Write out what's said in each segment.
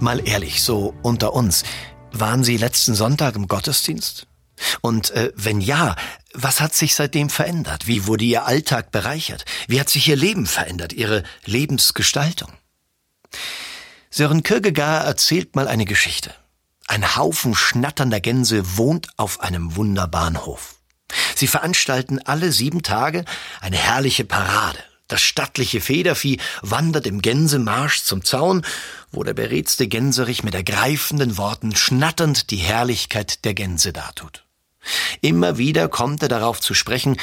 Mal ehrlich, so unter uns, waren Sie letzten Sonntag im Gottesdienst? Und äh, wenn ja, was hat sich seitdem verändert? Wie wurde Ihr Alltag bereichert? Wie hat sich Ihr Leben verändert, Ihre Lebensgestaltung? Sören Kierkegaard erzählt mal eine Geschichte. Ein Haufen schnatternder Gänse wohnt auf einem wunderbaren Hof. Sie veranstalten alle sieben Tage eine herrliche Parade. Das stattliche Federvieh wandert im Gänsemarsch zum Zaun, wo der beredste Gänserich mit ergreifenden Worten schnatternd die Herrlichkeit der Gänse dartut. Immer wieder kommt er darauf zu sprechen,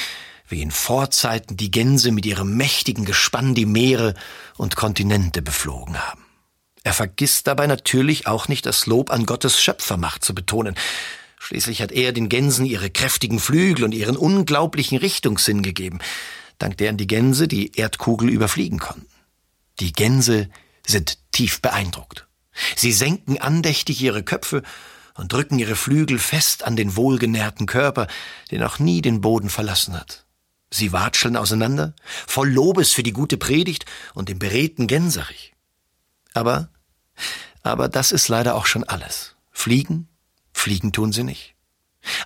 wie in Vorzeiten die Gänse mit ihrem mächtigen Gespann die Meere und Kontinente beflogen haben. Er vergisst dabei natürlich auch nicht das Lob an Gottes Schöpfermacht zu betonen. Schließlich hat er den Gänsen ihre kräftigen Flügel und ihren unglaublichen Richtungssinn gegeben dank deren die Gänse die Erdkugel überfliegen konnten. Die Gänse sind tief beeindruckt. Sie senken andächtig ihre Köpfe und drücken ihre Flügel fest an den wohlgenährten Körper, der noch nie den Boden verlassen hat. Sie watscheln auseinander, voll Lobes für die gute Predigt und den beredten Gänserich. Aber, aber das ist leider auch schon alles. Fliegen, fliegen tun sie nicht.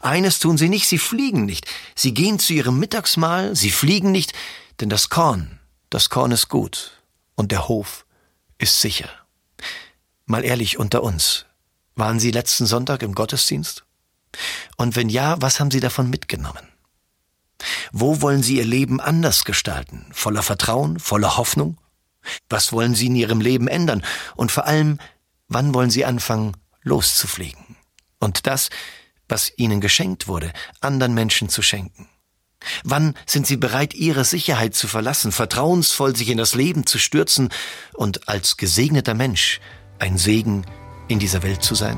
Eines tun sie nicht, sie fliegen nicht. Sie gehen zu ihrem Mittagsmahl, sie fliegen nicht, denn das Korn, das Korn ist gut und der Hof ist sicher. Mal ehrlich unter uns, waren Sie letzten Sonntag im Gottesdienst? Und wenn ja, was haben Sie davon mitgenommen? Wo wollen Sie Ihr Leben anders gestalten? Voller Vertrauen, voller Hoffnung? Was wollen Sie in Ihrem Leben ändern? Und vor allem, wann wollen Sie anfangen, loszufliegen? Und das was ihnen geschenkt wurde, anderen Menschen zu schenken? Wann sind sie bereit, ihre Sicherheit zu verlassen, vertrauensvoll sich in das Leben zu stürzen und als gesegneter Mensch ein Segen in dieser Welt zu sein?